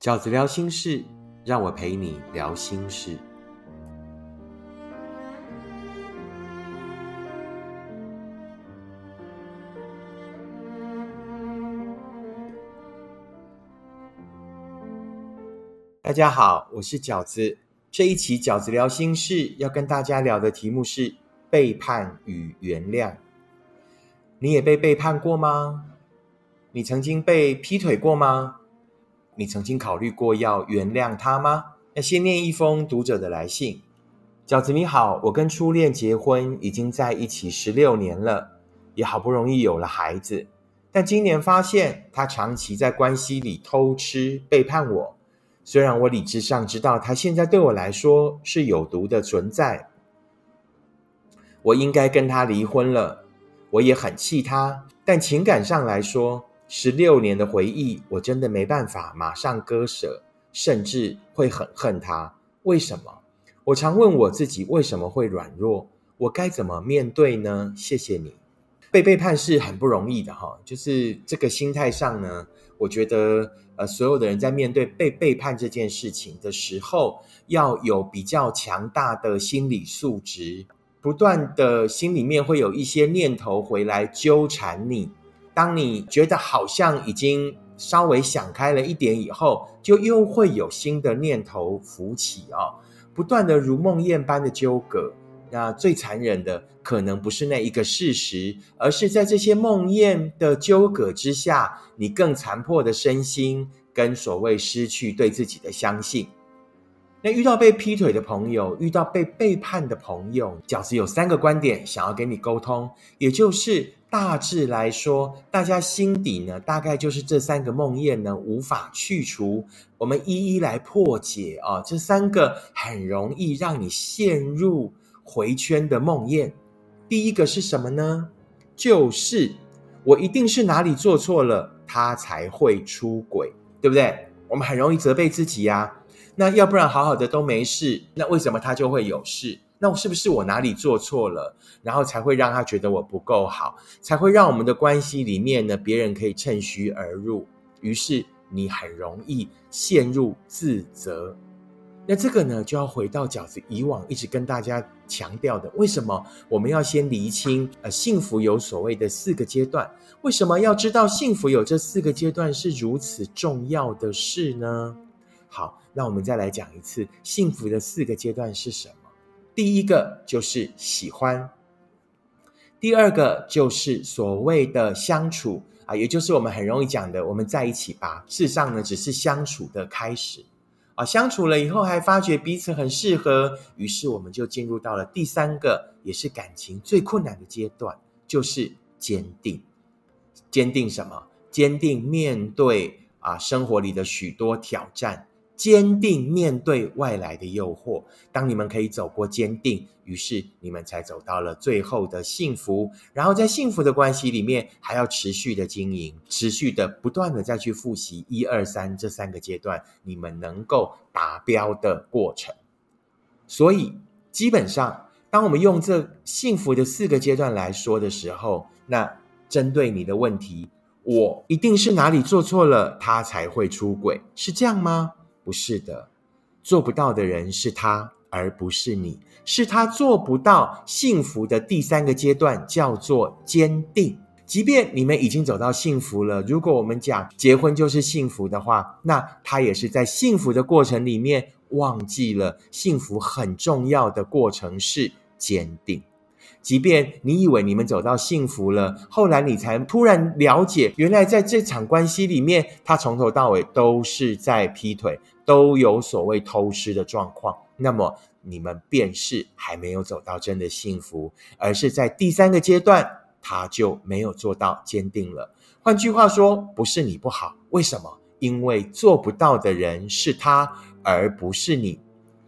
饺子聊心事，让我陪你聊心事。大家好，我是饺子。这一期饺子聊心事要跟大家聊的题目是背叛与原谅。你也被背叛过吗？你曾经被劈腿过吗？你曾经考虑过要原谅他吗？那先念一封读者的来信。饺子你好，我跟初恋结婚，已经在一起十六年了，也好不容易有了孩子，但今年发现他长期在关系里偷吃，背叛我。虽然我理智上知道他现在对我来说是有毒的存在，我应该跟他离婚了。我也很气他，但情感上来说，十六年的回忆，我真的没办法马上割舍，甚至会很恨他。为什么？我常问我自己，为什么会软弱？我该怎么面对呢？谢谢你。被背叛是很不容易的哈，就是这个心态上呢，我觉得呃，所有的人在面对被背叛这件事情的时候，要有比较强大的心理素质，不断的心里面会有一些念头回来纠缠你。当你觉得好像已经稍微想开了一点以后，就又会有新的念头浮起哦，不断的如梦魇般的纠葛。那最残忍的，可能不是那一个事实，而是在这些梦魇的纠葛之下，你更残破的身心，跟所谓失去对自己的相信。那遇到被劈腿的朋友，遇到被背叛的朋友，饺子有三个观点想要跟你沟通，也就是大致来说，大家心底呢，大概就是这三个梦魇呢无法去除，我们一一来破解啊，这三个很容易让你陷入。回圈的梦魇，第一个是什么呢？就是我一定是哪里做错了，他才会出轨，对不对？我们很容易责备自己呀。那要不然好好的都没事，那为什么他就会有事？那我是不是我哪里做错了，然后才会让他觉得我不够好，才会让我们的关系里面呢，别人可以趁虚而入？于是你很容易陷入自责。那这个呢，就要回到饺子以往一直跟大家强调的，为什么我们要先厘清？呃，幸福有所谓的四个阶段，为什么要知道幸福有这四个阶段是如此重要的事呢？好，那我们再来讲一次，幸福的四个阶段是什么？第一个就是喜欢，第二个就是所谓的相处啊，也就是我们很容易讲的，我们在一起吧。事实上呢，只是相处的开始。啊，相处了以后还发觉彼此很适合，于是我们就进入到了第三个，也是感情最困难的阶段，就是坚定。坚定什么？坚定面对啊生活里的许多挑战。坚定面对外来的诱惑，当你们可以走过坚定，于是你们才走到了最后的幸福。然后在幸福的关系里面，还要持续的经营，持续的不断的再去复习一二三这三个阶段，你们能够达标的过程。所以基本上，当我们用这幸福的四个阶段来说的时候，那针对你的问题，我一定是哪里做错了，他才会出轨，是这样吗？不是的，做不到的人是他，而不是你。是他做不到幸福的第三个阶段，叫做坚定。即便你们已经走到幸福了，如果我们讲结婚就是幸福的话，那他也是在幸福的过程里面忘记了幸福很重要的过程是坚定。即便你以为你们走到幸福了，后来你才突然了解，原来在这场关系里面，他从头到尾都是在劈腿，都有所谓偷吃的状况。那么你们便是还没有走到真的幸福，而是在第三个阶段，他就没有做到坚定了。换句话说，不是你不好，为什么？因为做不到的人是他，而不是你。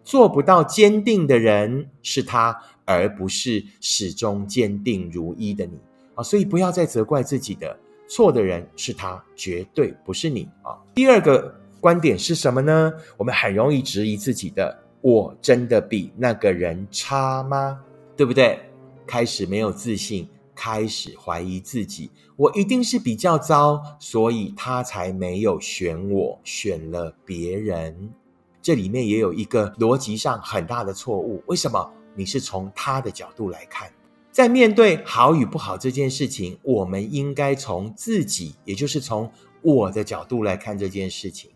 做不到坚定的人是他。而不是始终坚定如一的你啊，所以不要再责怪自己的错的人是他，绝对不是你啊。第二个观点是什么呢？我们很容易质疑自己的，我真的比那个人差吗？对不对？开始没有自信，开始怀疑自己，我一定是比较糟，所以他才没有选我，选了别人。这里面也有一个逻辑上很大的错误。为什么？你是从他的角度来看，在面对好与不好这件事情，我们应该从自己，也就是从我的角度来看这件事情。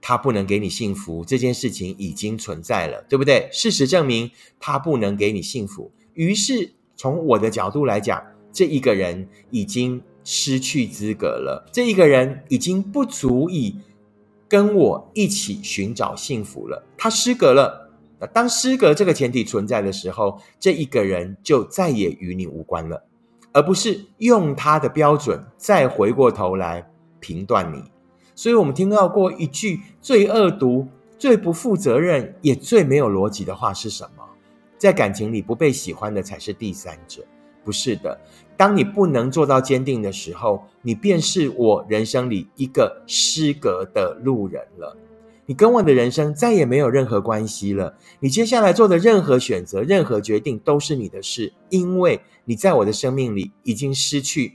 他不能给你幸福，这件事情已经存在了，对不对？事实证明他不能给你幸福，于是。从我的角度来讲，这一个人已经失去资格了。这一个人已经不足以跟我一起寻找幸福了。他失格了。当失格这个前提存在的时候，这一个人就再也与你无关了，而不是用他的标准再回过头来评断你。所以，我们听到过一句最恶毒、最不负责任也最没有逻辑的话是什么？在感情里不被喜欢的才是第三者，不是的。当你不能做到坚定的时候，你便是我人生里一个失格的路人了。你跟我的人生再也没有任何关系了。你接下来做的任何选择、任何决定都是你的事，因为你在我的生命里已经失去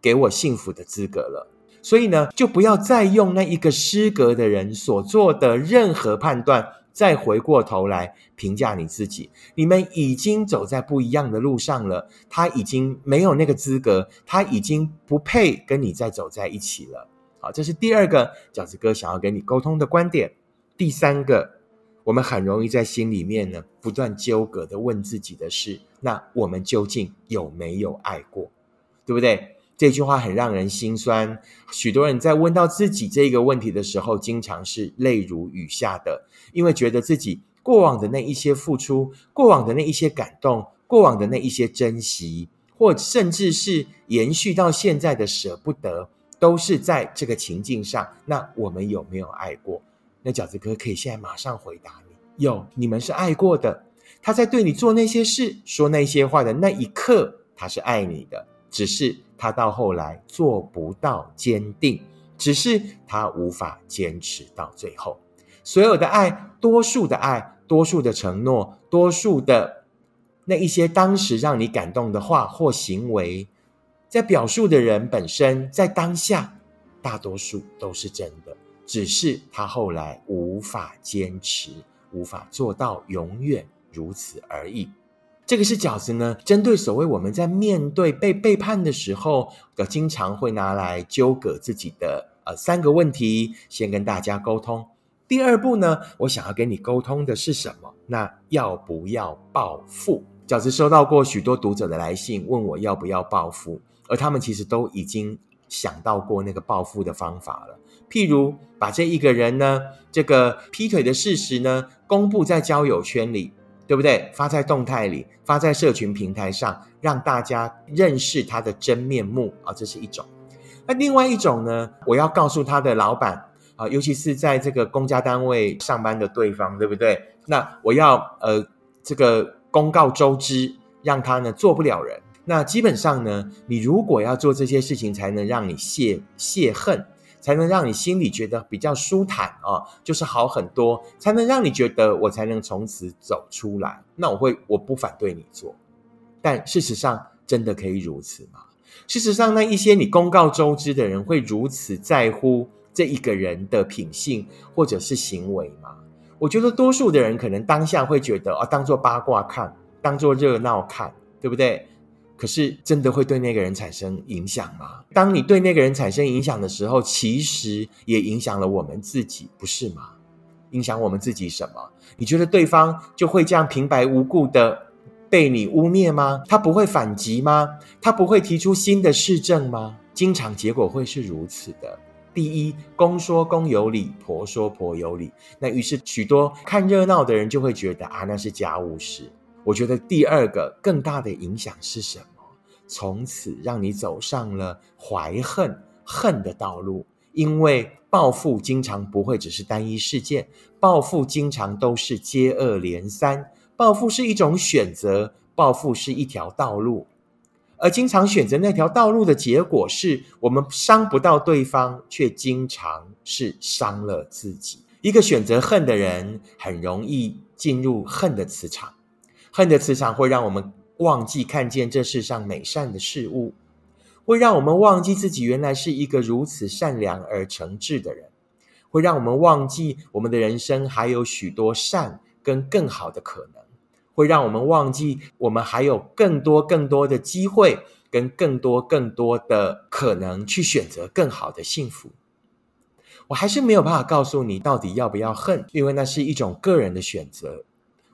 给我幸福的资格了。所以呢，就不要再用那一个失格的人所做的任何判断。再回过头来评价你自己，你们已经走在不一样的路上了。他已经没有那个资格，他已经不配跟你再走在一起了。好，这是第二个饺子哥想要跟你沟通的观点。第三个，我们很容易在心里面呢不断纠葛的问自己的是：那我们究竟有没有爱过？对不对？这句话很让人心酸。许多人在问到自己这个问题的时候，经常是泪如雨下的，因为觉得自己过往的那一些付出、过往的那一些感动、过往的那一些珍惜，或甚至是延续到现在的舍不得，都是在这个情境上。那我们有没有爱过？那饺子哥可以现在马上回答你：有，你们是爱过的。他在对你做那些事、说那些话的那一刻，他是爱你的。只是他到后来做不到坚定，只是他无法坚持到最后。所有的爱，多数的爱，多数的承诺，多数的那一些当时让你感动的话或行为，在表述的人本身，在当下，大多数都是真的，只是他后来无法坚持，无法做到永远如此而已。这个是饺子呢，针对所谓我们在面对被背叛的时候，的经常会拿来纠葛自己的呃三个问题，先跟大家沟通。第二步呢，我想要跟你沟通的是什么？那要不要报复？饺子收到过许多读者的来信，问我要不要报复，而他们其实都已经想到过那个报复的方法了。譬如把这一个人呢，这个劈腿的事实呢，公布在交友圈里。对不对？发在动态里，发在社群平台上，让大家认识他的真面目啊，这是一种。那另外一种呢？我要告诉他的老板啊，尤其是在这个公家单位上班的对方，对不对？那我要呃这个公告周知，让他呢做不了人。那基本上呢，你如果要做这些事情，才能让你泄泄恨。才能让你心里觉得比较舒坦啊，就是好很多，才能让你觉得我才能从此走出来。那我会我不反对你做，但事实上真的可以如此吗？事实上，那一些你公告周知的人会如此在乎这一个人的品性或者是行为吗？我觉得多数的人可能当下会觉得啊，当做八卦看，当做热闹看，对不对？可是真的会对那个人产生影响吗？当你对那个人产生影响的时候，其实也影响了我们自己，不是吗？影响我们自己什么？你觉得对方就会这样平白无故的被你污蔑吗？他不会反击吗？他不会提出新的事证吗？经常结果会是如此的。第一，公说公有理，婆说婆有理。那于是许多看热闹的人就会觉得啊，那是家务事。我觉得第二个更大的影响是什么？从此让你走上了怀恨恨的道路，因为报复经常不会只是单一事件，报复经常都是接二连三。报复是一种选择，报复是一条道路，而经常选择那条道路的结果是我们伤不到对方，却经常是伤了自己。一个选择恨的人，很容易进入恨的磁场，恨的磁场会让我们。忘记看见这世上美善的事物，会让我们忘记自己原来是一个如此善良而诚挚的人，会让我们忘记我们的人生还有许多善跟更好的可能，会让我们忘记我们还有更多更多的机会跟更多更多的可能去选择更好的幸福。我还是没有办法告诉你到底要不要恨，因为那是一种个人的选择。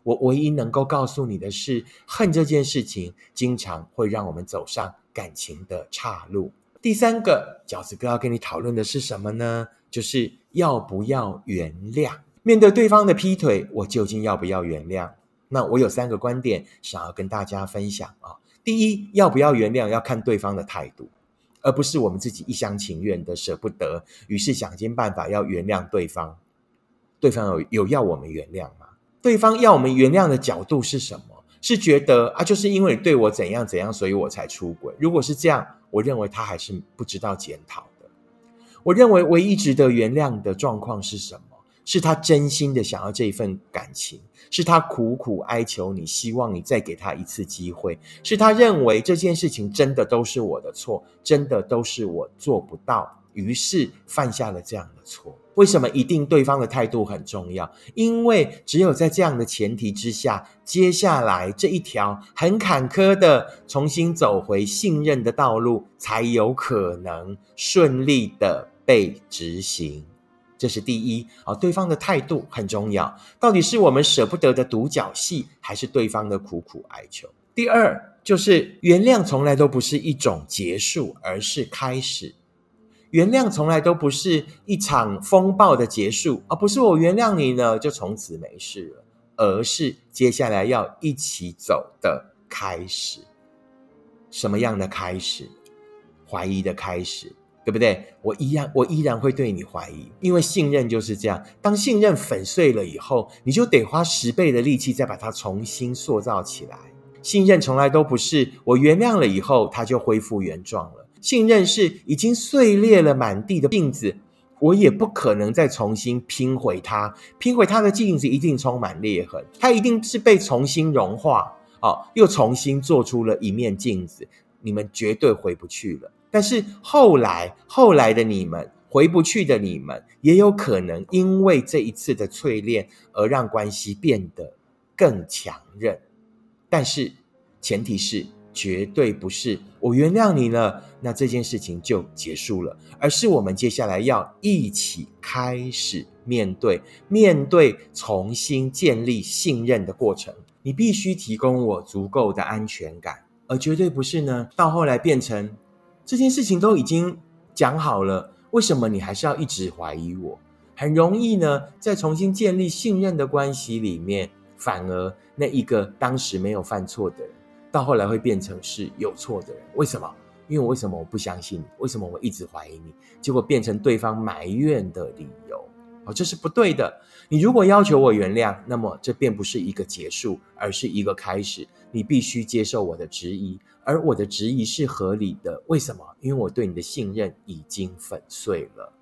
我唯一能够告诉你的是，恨这件事情经常会让我们走上感情的岔路。第三个饺子哥要跟你讨论的是什么呢？就是要不要原谅？面对对方的劈腿，我究竟要不要原谅？那我有三个观点想要跟大家分享啊。第一，要不要原谅，要看对方的态度。而不是我们自己一厢情愿的舍不得，于是想尽办法要原谅对方。对方有有要我们原谅吗？对方要我们原谅的角度是什么？是觉得啊，就是因为你对我怎样怎样，所以我才出轨。如果是这样，我认为他还是不知道检讨的。我认为唯一值得原谅的状况是什么？是他真心的想要这一份感情，是他苦苦哀求你，希望你再给他一次机会，是他认为这件事情真的都是我的错，真的都是我做不到，于是犯下了这样的错。为什么一定对方的态度很重要？因为只有在这样的前提之下，接下来这一条很坎坷的重新走回信任的道路，才有可能顺利的被执行。这是第一啊，对方的态度很重要。到底是我们舍不得的独角戏，还是对方的苦苦哀求？第二，就是原谅从来都不是一种结束，而是开始。原谅从来都不是一场风暴的结束，而不是我原谅你呢，就从此没事了，而是接下来要一起走的开始。什么样的开始？怀疑的开始。对不对？我依然，我依然会对你怀疑，因为信任就是这样。当信任粉碎了以后，你就得花十倍的力气再把它重新塑造起来。信任从来都不是我原谅了以后，它就恢复原状了。信任是已经碎裂了满地的镜子，我也不可能再重新拼回它。拼回它的镜子一定充满裂痕，它一定是被重新融化，哦，又重新做出了一面镜子。你们绝对回不去了。但是后来，后来的你们回不去的你们，也有可能因为这一次的淬炼而让关系变得更强韧。但是前提是，绝对不是我原谅你了，那这件事情就结束了，而是我们接下来要一起开始面对，面对重新建立信任的过程。你必须提供我足够的安全感，而绝对不是呢，到后来变成。这件事情都已经讲好了，为什么你还是要一直怀疑我？很容易呢，在重新建立信任的关系里面，反而那一个当时没有犯错的人，到后来会变成是有错的人。为什么？因为为什么我不相信你？为什么我一直怀疑你？结果变成对方埋怨的理由。哦，这是不对的。你如果要求我原谅，那么这便不是一个结束，而是一个开始。你必须接受我的质疑。而我的质疑是合理的，为什么？因为我对你的信任已经粉碎了。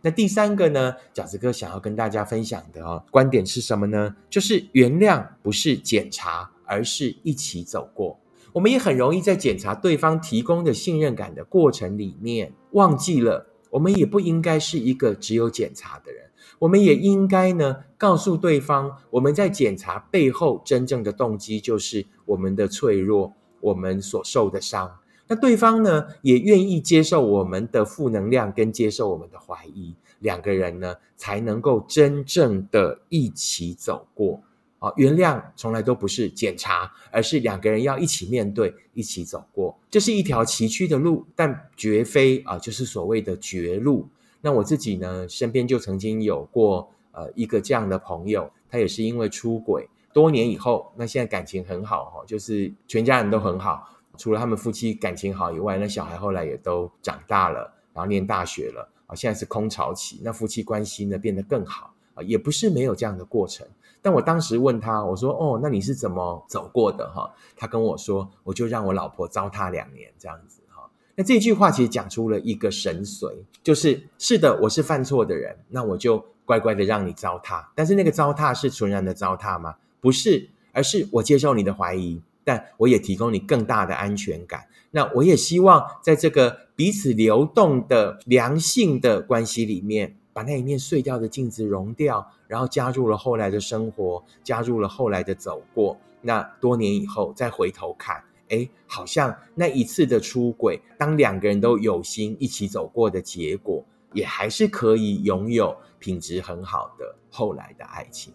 那第三个呢？饺子哥想要跟大家分享的哦观点是什么呢？就是原谅不是检查，而是一起走过。我们也很容易在检查对方提供的信任感的过程里面，忘记了我们也不应该是一个只有检查的人。我们也应该呢，告诉对方，我们在检查背后真正的动机就是我们的脆弱。我们所受的伤，那对方呢也愿意接受我们的负能量，跟接受我们的怀疑，两个人呢才能够真正的一起走过。啊，原谅从来都不是检查，而是两个人要一起面对，一起走过。这是一条崎岖的路，但绝非啊，就是所谓的绝路。那我自己呢，身边就曾经有过呃一个这样的朋友，他也是因为出轨。多年以后，那现在感情很好哈，就是全家人都很好，除了他们夫妻感情好以外，那小孩后来也都长大了，然后念大学了啊，现在是空巢期，那夫妻关系呢变得更好啊，也不是没有这样的过程。但我当时问他，我说：“哦，那你是怎么走过的？”哈，他跟我说：“我就让我老婆糟蹋两年这样子。”哈，那这句话其实讲出了一个神髓，就是是的，我是犯错的人，那我就乖乖的让你糟蹋。但是那个糟蹋是纯然的糟蹋吗？不是，而是我接受你的怀疑，但我也提供你更大的安全感。那我也希望在这个彼此流动的良性的关系里面，把那一面碎掉的镜子融掉，然后加入了后来的生活，加入了后来的走过。那多年以后再回头看，哎，好像那一次的出轨，当两个人都有心一起走过的结果，也还是可以拥有品质很好的后来的爱情。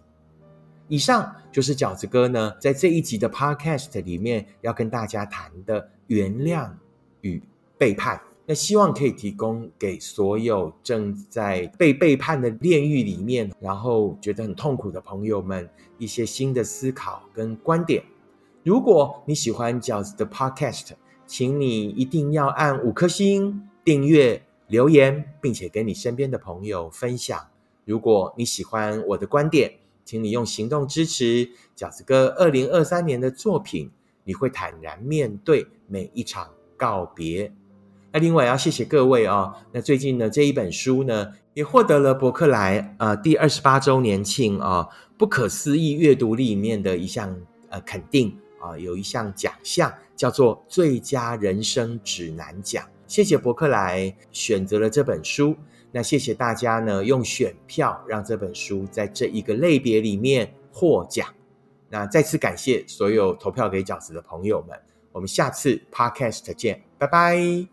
以上就是饺子哥呢，在这一集的 Podcast 里面要跟大家谈的原谅与背叛。那希望可以提供给所有正在被背叛的炼狱里面，然后觉得很痛苦的朋友们一些新的思考跟观点。如果你喜欢饺子的 Podcast，请你一定要按五颗星、订阅、留言，并且跟你身边的朋友分享。如果你喜欢我的观点，请你用行动支持饺子哥二零二三年的作品，你会坦然面对每一场告别。那另外要谢谢各位哦。那最近呢，这一本书呢，也获得了伯克莱呃第二十八周年庆啊不可思议阅读里面的一项呃肯定啊，有一项奖项叫做最佳人生指南奖。谢谢伯克莱选择了这本书。那谢谢大家呢，用选票让这本书在这一个类别里面获奖。那再次感谢所有投票给饺子的朋友们。我们下次 Podcast 见，拜拜。